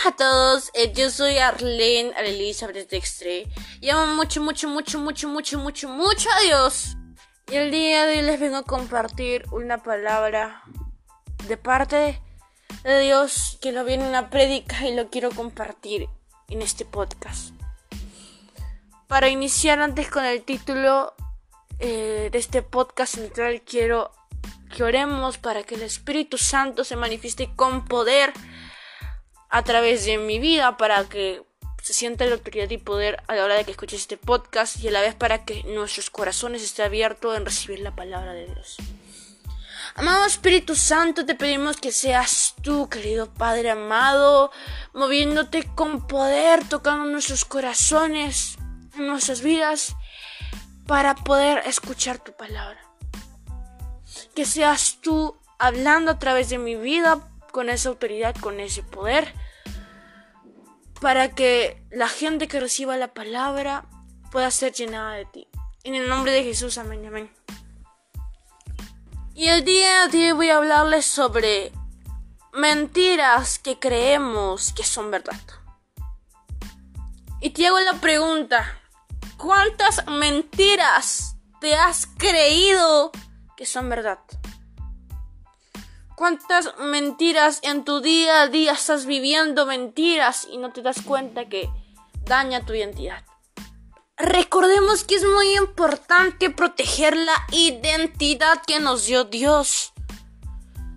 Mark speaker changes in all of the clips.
Speaker 1: Hola a todos, eh, yo soy Arlene Elizabeth Dextre. Y amo mucho, mucho, mucho, mucho, mucho, mucho, mucho a Dios. Y el día de hoy les vengo a compartir una palabra de parte de Dios que lo viene en una prédica y lo quiero compartir en este podcast. Para iniciar antes con el título eh, de este podcast central quiero que oremos para que el Espíritu Santo se manifieste con poder a través de mi vida para que se sienta la autoridad y poder a la hora de que escuches este podcast y a la vez para que nuestros corazones estén abiertos en recibir la palabra de Dios. Amado Espíritu Santo, te pedimos que seas tú, querido Padre amado, moviéndote con poder, tocando nuestros corazones, nuestras vidas, para poder escuchar tu palabra. Que seas tú hablando a través de mi vida con esa autoridad, con ese poder, para que la gente que reciba la palabra pueda ser llenada de ti. En el nombre de Jesús, amén, amén. Y el día de hoy voy a hablarles sobre mentiras que creemos que son verdad. Y te hago la pregunta, ¿cuántas mentiras te has creído que son verdad? ¿Cuántas mentiras en tu día a día estás viviendo mentiras y no te das cuenta que daña tu identidad? Recordemos que es muy importante proteger la identidad que nos dio Dios.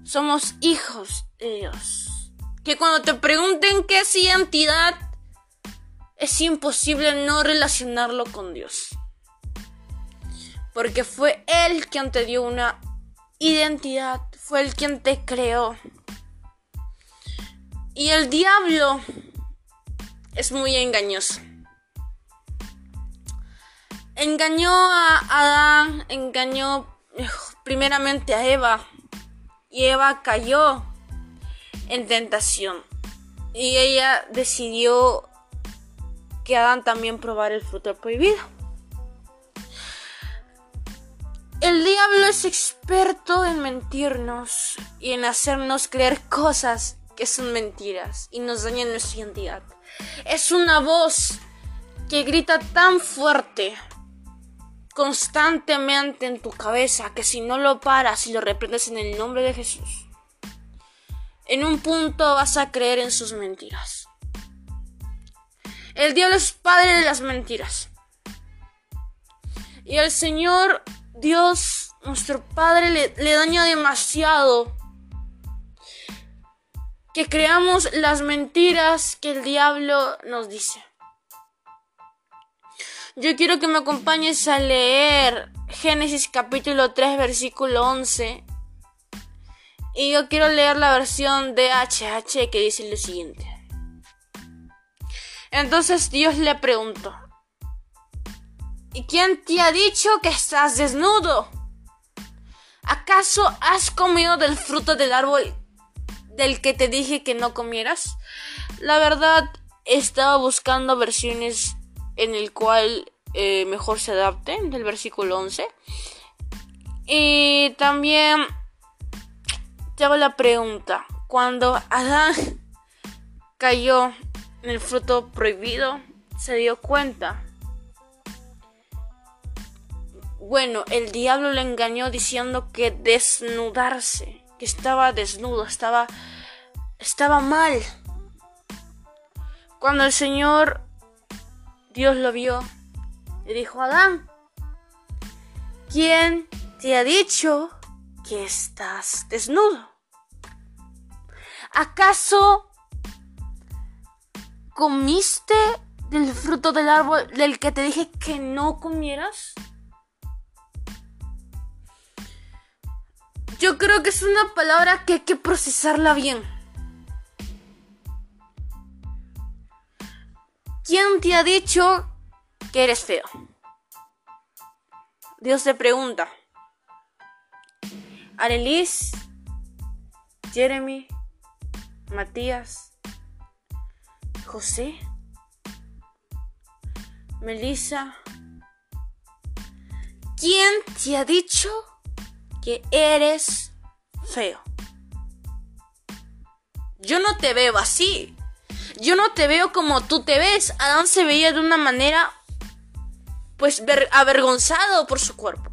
Speaker 1: Somos hijos de Dios. Que cuando te pregunten qué es identidad, es imposible no relacionarlo con Dios. Porque fue Él quien te dio una identidad fue el quien te creó. Y el diablo es muy engañoso. Engañó a Adán, engañó primeramente a Eva. Y Eva cayó en tentación. Y ella decidió que Adán también probara el fruto prohibido. El diablo es experto en mentirnos y en hacernos creer cosas que son mentiras y nos dañan nuestra identidad. Es una voz que grita tan fuerte constantemente en tu cabeza que si no lo paras y lo reprendes en el nombre de Jesús, en un punto vas a creer en sus mentiras. El diablo es padre de las mentiras. Y el Señor Dios, nuestro Padre, le, daña demasiado que creamos las mentiras que el diablo nos dice. Yo quiero que me acompañes a leer Génesis capítulo 3 versículo 11. Y yo quiero leer la versión de HH que dice lo siguiente. Entonces Dios le preguntó, ¿Y quién te ha dicho que estás desnudo? ¿Acaso has comido del fruto del árbol del que te dije que no comieras? La verdad, estaba buscando versiones en el cual eh, mejor se adapten del versículo 11. Y también te hago la pregunta, cuando Adán cayó en el fruto prohibido, se dio cuenta bueno, el diablo le engañó diciendo que desnudarse, que estaba desnudo, estaba estaba mal. Cuando el Señor Dios lo vio, le dijo a Adán, ¿quién te ha dicho que estás desnudo? ¿Acaso comiste del fruto del árbol del que te dije que no comieras? Yo creo que es una palabra que hay que procesarla bien. ¿Quién te ha dicho que eres feo? Dios te pregunta. Arelis, Jeremy, Matías, José, Melissa. ¿Quién te ha dicho que eres feo. Yo no te veo así. yo no te veo como tú te ves. Adán se veía de una manera, pues, avergonzado por su cuerpo.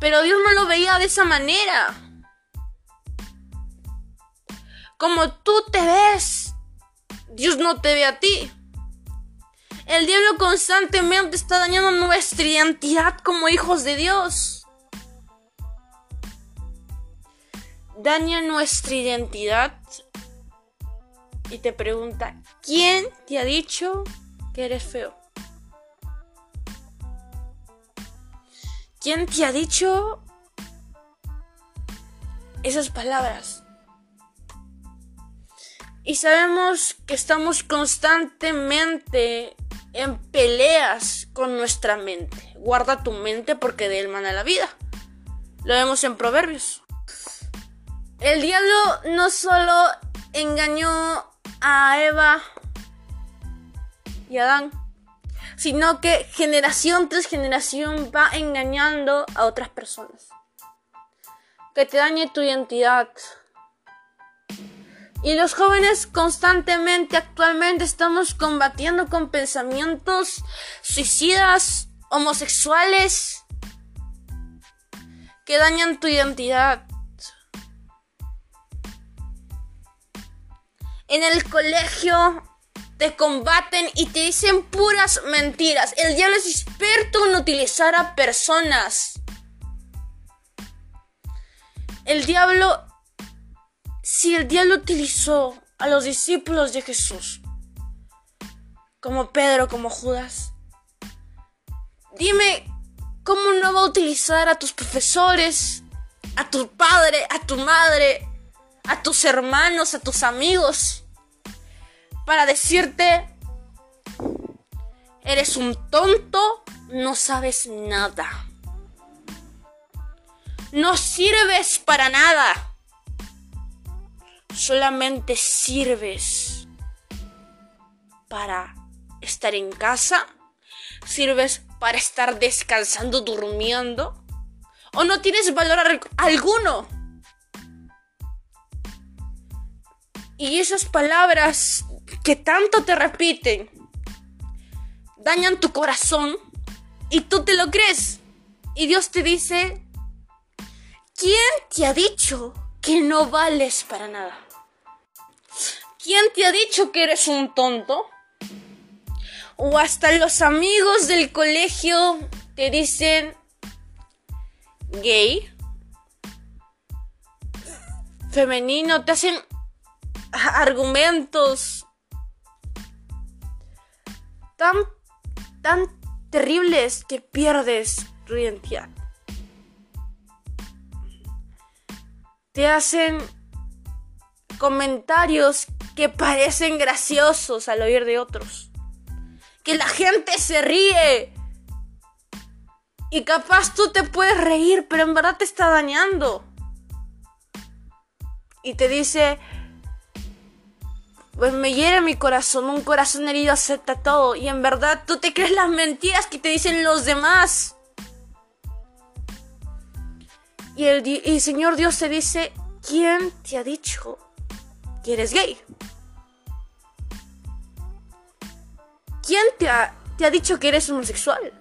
Speaker 1: Pero Dios no lo veía de esa manera. Como tú te ves, Dios no te ve a ti. El diablo constantemente está dañando nuestra identidad como hijos de Dios. Daña nuestra identidad y te pregunta, ¿quién te ha dicho que eres feo? ¿Quién te ha dicho esas palabras? Y sabemos que estamos constantemente en peleas con nuestra mente. Guarda tu mente porque de él mana la vida. Lo vemos en Proverbios. El diablo no solo engañó a Eva y Adán, sino que generación tras generación va engañando a otras personas. Que te dañe tu identidad. Y los jóvenes constantemente, actualmente, estamos combatiendo con pensamientos suicidas, homosexuales, que dañan tu identidad. En el colegio te combaten y te dicen puras mentiras. El diablo es experto en utilizar a personas. El diablo, si el diablo utilizó a los discípulos de Jesús, como Pedro, como Judas, dime cómo no va a utilizar a tus profesores, a tu padre, a tu madre, a tus hermanos, a tus amigos, para decirte, eres un tonto, no sabes nada. No sirves para nada. Solamente sirves para estar en casa. Sirves para estar descansando, durmiendo. O no tienes valor alguno. Y esas palabras que tanto te repiten dañan tu corazón y tú te lo crees. Y Dios te dice, ¿quién te ha dicho que no vales para nada? ¿Quién te ha dicho que eres un tonto? O hasta los amigos del colegio te dicen gay, femenino, te hacen argumentos tan, tan terribles que pierdes tu identidad. Te hacen comentarios que parecen graciosos al oír de otros. Que la gente se ríe. Y capaz tú te puedes reír, pero en verdad te está dañando. Y te dice, pues me hiere mi corazón, un corazón herido acepta todo y en verdad tú te crees las mentiras que te dicen los demás. Y el, Señor Dios te dice, ¿quién te ha dicho que eres gay? ¿Quién te ha, te ha dicho que eres homosexual?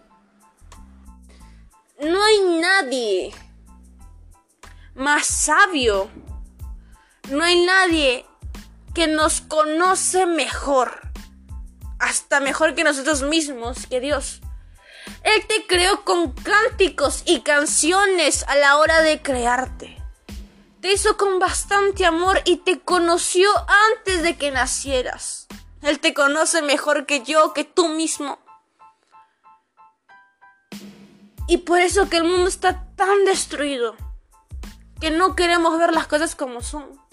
Speaker 1: No hay nadie más sabio. No hay nadie que nos conoce mejor, hasta mejor que nosotros mismos, que Dios. Él te creó con cánticos y canciones a la hora de crearte. Te hizo con bastante amor y te conoció antes de que nacieras. Él te conoce mejor que yo, que tú mismo. Y por eso que el mundo está tan destruido, que no queremos ver las cosas como son.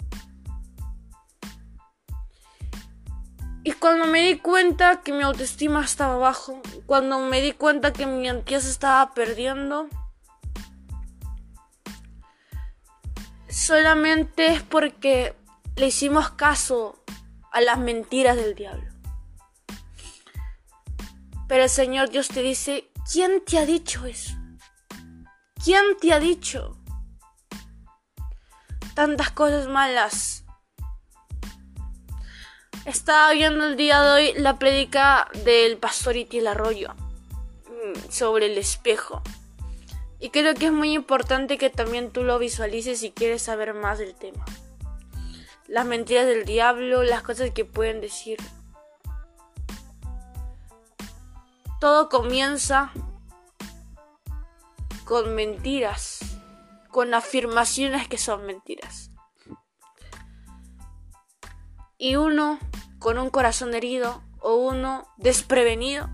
Speaker 1: Y cuando me di cuenta que mi autoestima estaba bajo, cuando me di cuenta que mi identidad se estaba perdiendo, solamente es porque le hicimos caso a las mentiras del diablo. Pero el Señor Dios te dice, ¿quién te ha dicho eso? ¿Quién te ha dicho tantas cosas malas Estaba viendo el día de hoy la prédica del pastor Itiel Arroyo mm, sobre el espejo. Y creo que es muy importante que también tú lo visualices si quieres saber más del tema. Las mentiras del diablo, las cosas que pueden decir. Todo comienza con mentiras, con afirmaciones que son mentiras. Y uno con un corazón herido o uno desprevenido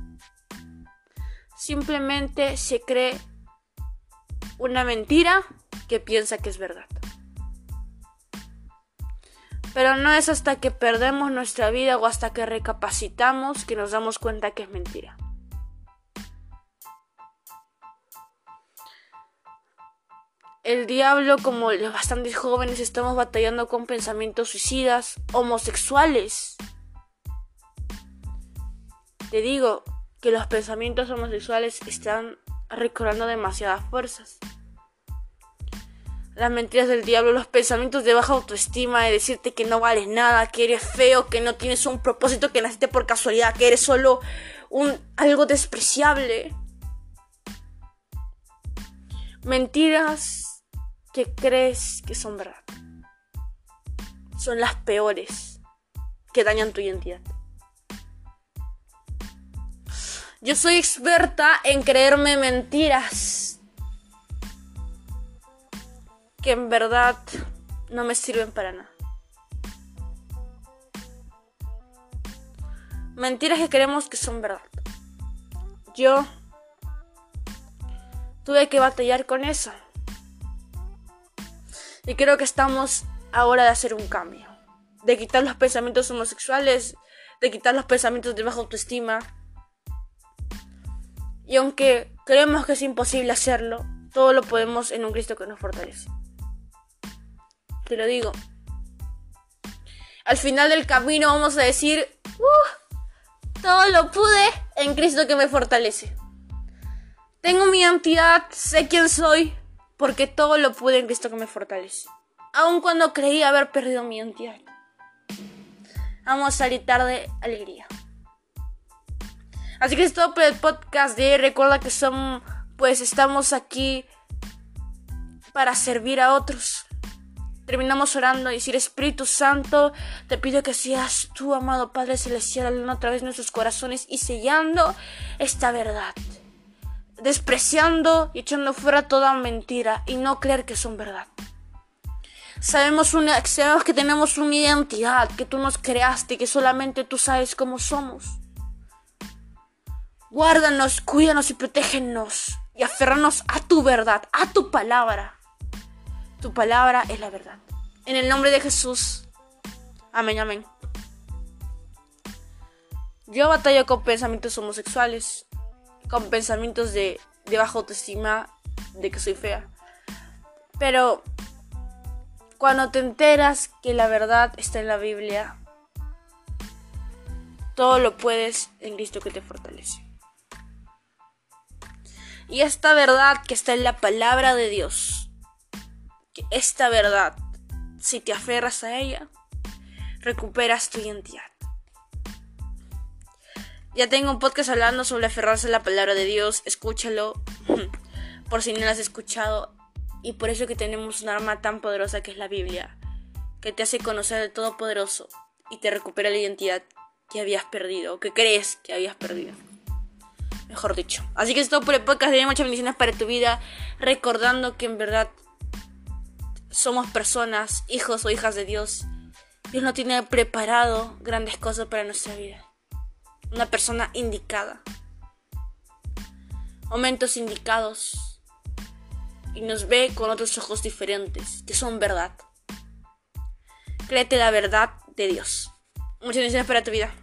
Speaker 1: simplemente se cree una mentira que piensa que es verdad. Pero no es hasta que perdemos nuestra vida o hasta que recapacitamos que nos damos cuenta que es mentira. El diablo, como los bastantes jóvenes, estamos batallando con pensamientos suicidas, homosexuales. Te digo que los pensamientos homosexuales están recobrando demasiadas fuerzas. Las mentiras del diablo, los pensamientos de baja autoestima, de decirte que no vales nada, que eres feo, que no tienes un propósito, que naciste por casualidad, que eres solo un algo despreciable. Mentiras que crees que son verdad. Son las peores que dañan tu identidad. Yo soy experta en creerme mentiras que en verdad no me sirven para nada. Mentiras que creemos que son verdad. Yo tuve que batallar con eso. Y creo que estamos ahora de hacer un cambio. De quitar los pensamientos homosexuales, de quitar los pensamientos de baja autoestima, y aunque creemos que es imposible hacerlo, todo lo podemos en un Cristo que nos fortalece. Te lo digo. Al final del camino vamos a decir, uh, todo lo pude en Cristo que me fortalece. Tengo mi identidad, sé quién soy, porque todo lo pude en Cristo que me fortalece. Aun cuando creí haber perdido mi identidad. Vamos a tarde, alegría. Así que es todo por el podcast de hoy. Recuerda que son, pues estamos aquí para servir a otros. Terminamos orando y decir Espíritu Santo, te pido que seas tú, amado Padre Celestial, a través de nuestros corazones y sellando esta verdad. Despreciando y echando fuera toda mentira y no creer que son verdad. Sabemos, que tenemos una identidad que tú nos creaste que solamente tú sabes cómo somos. Guárdanos, cuídanos y protégenos. Y aferranos a tu verdad, a tu palabra. Tu palabra es la verdad. En el nombre de Jesús. Amén, amén. Yo batallo con pensamientos homosexuales, con pensamientos de, de baja autoestima, de que soy fea. Pero cuando te enteras que la verdad está en la Biblia, todo lo puedes en Cristo que te fortalece. Y esta verdad que está en la palabra de Dios, que esta verdad, si te aferras a ella, recuperas tu identidad. Ya tengo un podcast hablando sobre aferrarse a la palabra de Dios, escúchalo por si no lo has escuchado. Y por eso que tenemos un arma tan poderosa que es la Biblia, que te hace conocer al Todopoderoso y te recupera la identidad que habías perdido o que crees que habías perdido mejor dicho. Así que es todo por el podcast. De muchas bendiciones para tu vida. Recordando que en verdad somos personas, hijos o hijas de Dios. Dios no tiene preparado grandes cosas para nuestra vida. Una persona indicada. Momentos indicados. Y nos ve con otros ojos diferentes, que son verdad. Créete la verdad de Dios. Muchas bendiciones para tu vida.